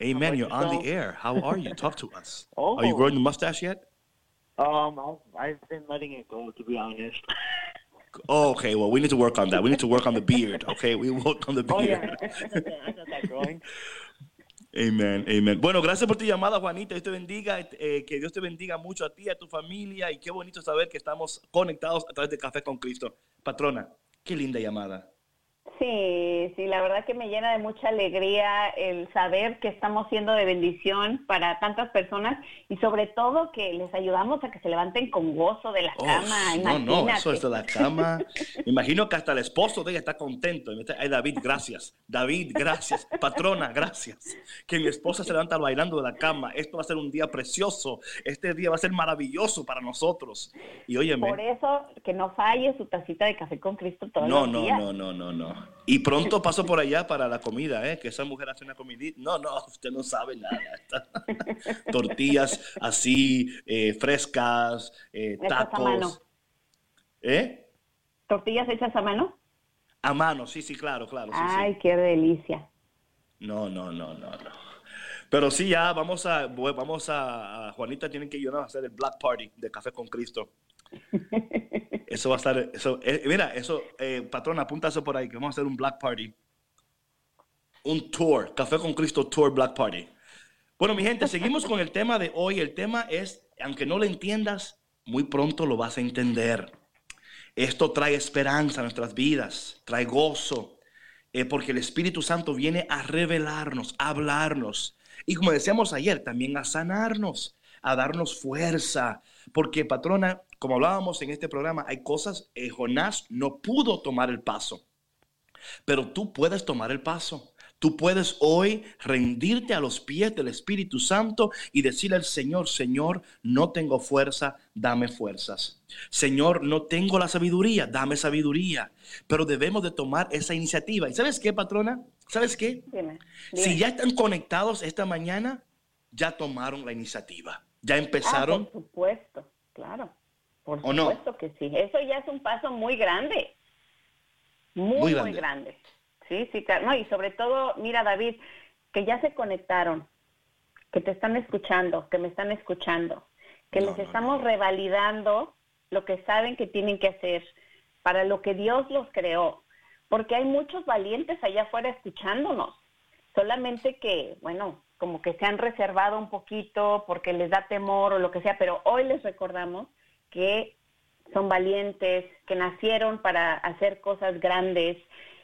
About you're on the air. How are you? Talk to us. Oh. Are you growing the mustache yet? Um, I've, been letting it go, to be honest. Oh, [laughs] okay. Well, we need to work on that. We need to work on the beard. Okay, we work on the Oh, beard. yeah. [laughs] I got that, I got that growing. [laughs] Amen, amen. Bueno, gracias por tu llamada, Juanita. Dios te bendiga. eh, que Dios te bendiga mucho a ti, a tu familia. Y qué bonito saber que estamos conectados a través de Café con Cristo. Patrona, qué linda llamada. Sí, sí, la verdad que me llena de mucha alegría el saber que estamos siendo de bendición para tantas personas y sobre todo que les ayudamos a que se levanten con gozo de la Oh, cama. no, no, eso es de la cama. Imagino que hasta el esposo de ella está contento. Ay, David, gracias. David, gracias. Patrona, gracias. Que mi esposa se levanta bailando de la cama. Esto va a ser un día precioso. Este día va a ser maravilloso para nosotros. Y óyeme. Por eso que no falle su tacita de café con Cristo todos No, los no, días. no, no, no, no. Y pronto paso por allá para la comida, ¿eh? Que esa mujer hace una comidita. No, no, usted no sabe nada. [laughs] Tortillas así, eh, frescas, eh, Hechas a mano. tacos. ¿Eh? ¿Tortillas hechas a mano? A mano, sí, sí, claro, claro. Sí, sí. Ay, qué delicia. No, no, no, no, no. Pero sí, ya vamos a, vamos a, Juanita tiene que ayudar a hacer el Black Party de Café con Cristo. [laughs] Eso va a estar, eso, eh, mira, eso, eh, patrón, apunta eso por ahí, que vamos a hacer un Black Party. Un tour, Café con Cristo Tour Black Party. Bueno, mi gente, seguimos con el tema de hoy. El tema es, aunque no lo entiendas, muy pronto lo vas a entender. Esto trae esperanza a nuestras vidas, trae gozo, eh, porque el Espíritu Santo viene a revelarnos, a hablarnos. Y como decíamos ayer, también a sanarnos, a darnos fuerza. Porque, patrona, como hablábamos en este programa, hay cosas, eh, Jonás no pudo tomar el paso, pero tú puedes tomar el paso. Tú puedes hoy rendirte a los pies del Espíritu Santo y decirle al Señor, Señor, no tengo fuerza, dame fuerzas. Señor, no tengo la sabiduría, dame sabiduría. Pero debemos de tomar esa iniciativa. ¿Y sabes qué, patrona? ¿Sabes qué? Dime, Si ya están conectados esta mañana, ya tomaron la iniciativa. Ya Ah, empezaron. por supuesto, claro. Por supuesto que sí. Eso ya es un paso muy grande. Muy, Muy muy grande. grande. Sí, sí, claro. No, y sobre todo, mira, David, que ya se conectaron, que te están escuchando, que me están escuchando. que No, les no, estamos revalidando lo que saben que tienen que hacer para lo que Dios los creó, porque hay muchos valientes allá afuera escuchándonos, solamente que, bueno, como que se han reservado un poquito porque les da temor o lo que sea, pero hoy les recordamos que son valientes, que nacieron para hacer cosas grandes.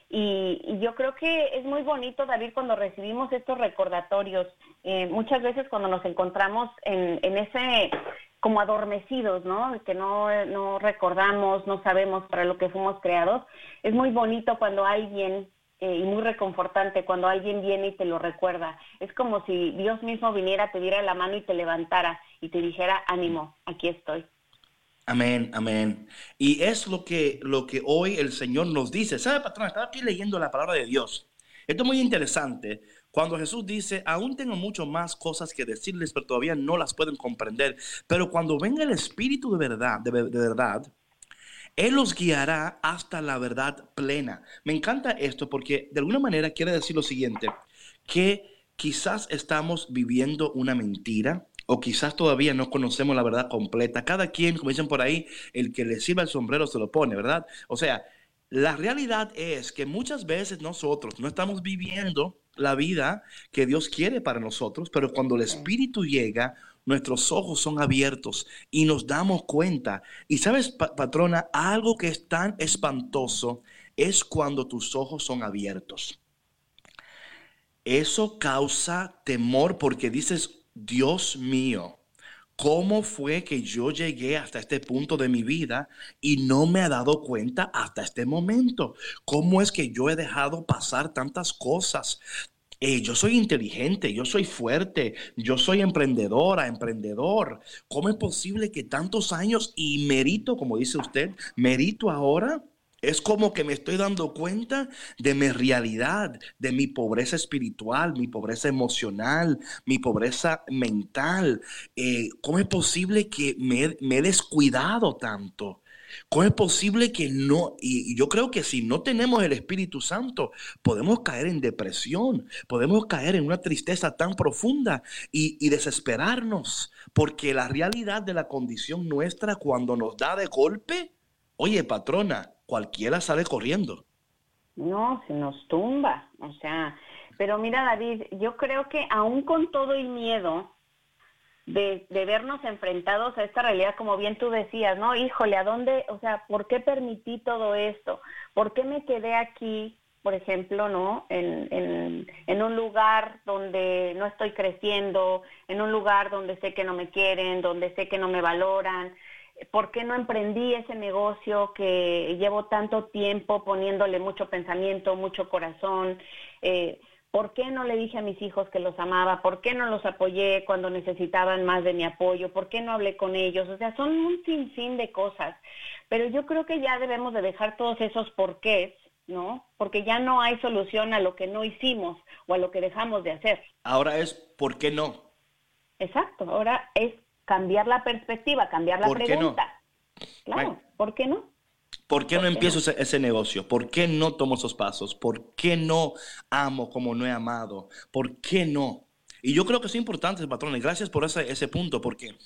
Y, yo creo que es muy bonito, David, cuando recibimos estos recordatorios. Eh, muchas veces cuando nos encontramos en, en ese como adormecidos, ¿no? Que no, no recordamos, no sabemos para lo que fuimos creados. Es muy bonito cuando alguien, eh, y muy reconfortante, cuando alguien viene y te lo recuerda. Es como si Dios mismo viniera, te diera la mano y te levantara y te dijera, ánimo, aquí estoy. Amén, amén. Y es lo que, lo que hoy el Señor nos dice. ¿Sabe, patrón? Estaba aquí leyendo la palabra de Dios. Esto es muy interesante. Cuando Jesús dice, aún tengo mucho más cosas que decirles, pero todavía no las pueden comprender. Pero cuando venga el Espíritu de verdad, de, de verdad, Él los guiará hasta la verdad plena. Me encanta esto porque de alguna manera quiere decir lo siguiente, que quizás estamos viviendo una mentira, o quizás todavía no conocemos la verdad completa. Cada quien, como dicen por ahí, el que le sirva el sombrero se lo pone, ¿verdad? O sea, la realidad es que muchas veces nosotros no estamos viviendo la vida que Dios quiere para nosotros, pero cuando el Espíritu llega, nuestros ojos son abiertos y nos damos cuenta. Y sabes, pa- patrona, algo que es tan espantoso es cuando tus ojos son abiertos. Eso causa temor porque dices, Dios mío, ¿cómo fue que yo llegué hasta este punto de mi vida y no me he dado cuenta hasta este momento? ¿Cómo es que yo he dejado pasar tantas cosas? Yo soy inteligente, yo soy fuerte, yo soy emprendedora, emprendedor. ¿Cómo es posible que tantos años y merito, como dice usted, merito ahora? Es como que me estoy dando cuenta de mi realidad, de mi pobreza espiritual, mi pobreza emocional, mi pobreza mental. Eh, ¿Cómo es posible que me he descuidado tanto? ¿Cómo es posible que no? Y y yo creo que si no tenemos el Espíritu Santo, podemos caer en depresión, podemos caer en una tristeza tan profunda y, y desesperarnos, porque la realidad de la condición nuestra cuando nos da de golpe, oye, patrona, cualquiera sale corriendo. No, se nos tumba, o sea, pero mira David, yo creo que aún con todo el miedo de, de vernos enfrentados a esta realidad, como bien tú decías, ¿no? Híjole, ¿a dónde, o sea, por qué permití todo esto? ¿Por qué me quedé aquí, por ejemplo, ¿no? En, en, un lugar donde no estoy creciendo, en un lugar donde sé que no me quieren, donde sé que no me valoran, ¿Por qué no emprendí ese negocio que llevo tanto tiempo poniéndole mucho pensamiento, mucho corazón? Eh, ¿Por qué no le dije a mis hijos que los amaba? ¿Por qué no los apoyé cuando necesitaban más de mi apoyo? ¿Por qué no hablé con ellos? O sea, son un sinfín de cosas. Pero yo creo que ya debemos de dejar todos esos porqués, ¿no? Porque ya no hay solución a lo que no hicimos o a lo que dejamos de hacer. Ahora es, ¿por qué no? Exacto, ahora es cambiar la perspectiva, cambiar la ¿Por qué no? pregunta. Claro. ¿por qué no? ¿Por qué ¿Por no empiezo ese, ese negocio? ¿Por qué no tomo esos pasos? ¿Por qué no amo como no he amado? ¿Por qué no? Y yo creo que es importante, patrón, y gracias por ese, ese punto, porque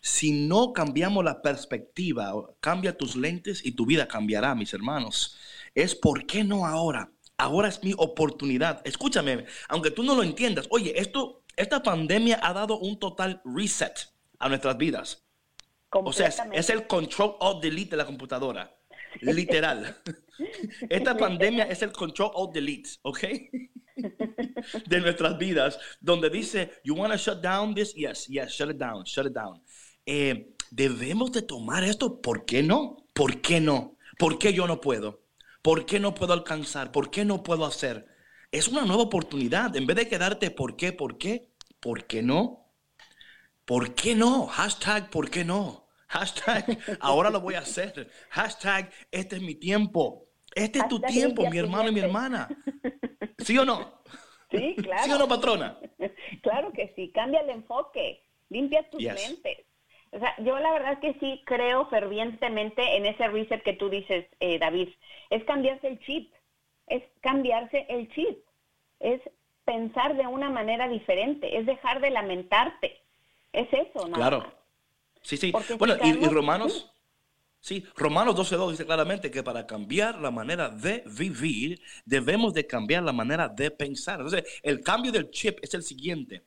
si no cambiamos la perspectiva, cambia tus lentes y tu vida cambiará, mis hermanos. Es ¿por qué no ahora? Ahora es mi oportunidad. Escúchame, aunque tú no lo entiendas, oye, esto, esta pandemia ha dado un total reset a nuestras vidas. O sea, es, el control alt delete de la computadora. Literal. [laughs] Esta pandemia es el control alt delete, ¿ok? De nuestras vidas, donde dice, you want to shut down this? Yes, yes, shut it down, shut it down. Eh, debemos de tomar esto, ¿por qué no? ¿Por qué no? ¿Por qué yo no puedo? ¿Por qué no puedo alcanzar? ¿Por qué no puedo hacer? Es una nueva oportunidad. En vez de quedarte, ¿por qué? ¿Por qué? ¿Por qué no? ¿Por qué no? Hashtag, ¿por qué no? Hashtag, ahora lo voy a hacer. Hashtag, este es mi tiempo. Este es tu tiempo, mi hermano y mi hermana. [laughs] ¿Sí o no? Sí, claro. ¿Sí o no, patrona? Claro que sí, cambia el enfoque, limpia tus Yes. mentes. O sea, yo la verdad que sí creo fervientemente en ese reset que tú dices, eh, David. Es cambiarse el chip, es cambiarse el chip, es pensar de una manera diferente, es dejar de lamentarte. Es eso, ¿no? Claro. Sí, sí. Porque Bueno, si y, Romanos, sí, Romanos 12.2 dice claramente que para cambiar la manera de vivir, debemos de cambiar la manera de pensar. Entonces, el cambio del chip es el siguiente.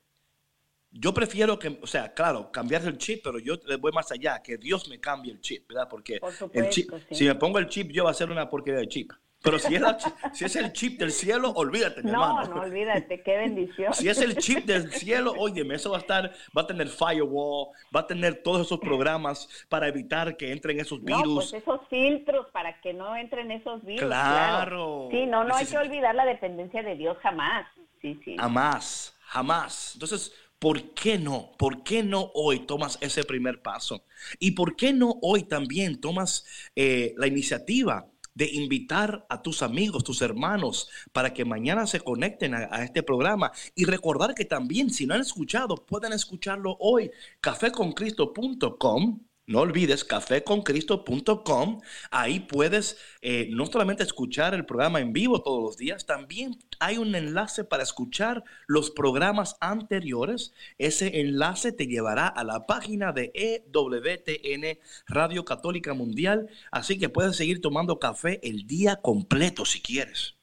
Yo prefiero que, o sea, claro, cambiar el chip, pero yo voy más allá, que Dios me cambie el chip, ¿verdad? Porque Por el chip, sí. si me pongo el chip, yo va a ser una porquería de chip. Pero si es, la si es el chip del cielo, olvídate, mi No, hermano. no olvídate, qué bendición. Si es el chip del cielo, óyeme, eso va a estar, va a tener firewall, va a tener todos esos programas para evitar que entren esos No, virus. pues esos filtros para que no entren esos virus. Claro. Sí, no, no hay que olvidar la dependencia de Dios jamás. Sí, sí. Jamás, jamás. Entonces, ¿por qué no? ¿Por qué no hoy tomas ese primer paso? ¿Y por qué no hoy también tomas eh, la iniciativa de invitar a tus amigos, tus hermanos, para que mañana se conecten a, este programa? Y recordar que también, si no han escuchado, pueden escucharlo hoy. cafeconcristo.com. No olvides cafeconcristo.com. Ahí puedes eh, no solamente escuchar el programa en vivo todos los días, también hay un enlace para escuchar los programas anteriores. Ese enlace te llevará a la página de EWTN Radio Católica Mundial. Así que puedes seguir tomando café el día completo si quieres.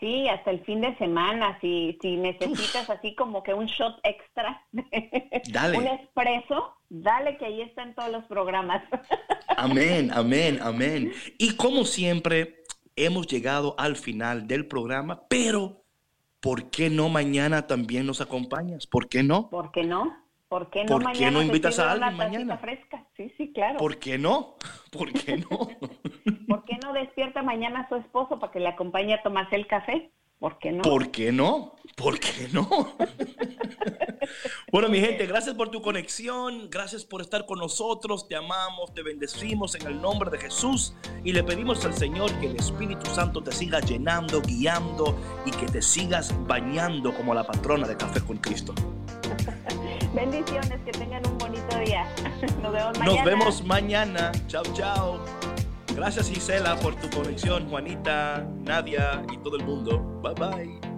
Sí, hasta el fin de semana, si, si necesitas así como que un shot extra, [laughs] Dale. un espresso, dale que ahí están todos los programas. [laughs] Amén, amén, amén. Y como siempre, hemos llegado al final del programa, pero ¿por qué no mañana también nos acompañas? ¿Por qué no? ¿Por qué no? ¿Por qué no ¿Por qué mañana no te invitas a alguien mañana? fresca? Sí, sí, claro. ¿Por qué no? [laughs] ¿Por qué no? ¿Por qué no despierta mañana a su esposo para que le acompañe a tomarse el café? ¿Por qué no? ¿Por qué no? ¿Por qué no? [laughs] Bueno, mi gente, gracias por tu conexión, gracias por estar con nosotros, te amamos, te bendecimos en el nombre de Jesús y le pedimos al Señor que el Espíritu Santo te siga llenando, guiando y que te sigas bañando como la patrona de Café con Cristo. [laughs] Bendiciones, que tengan un bonito día. Nos vemos mañana. Nos vemos mañana. Chao, chao. Gracias Gisela por tu conexión, Juanita, Nadia y todo el mundo. Bye bye.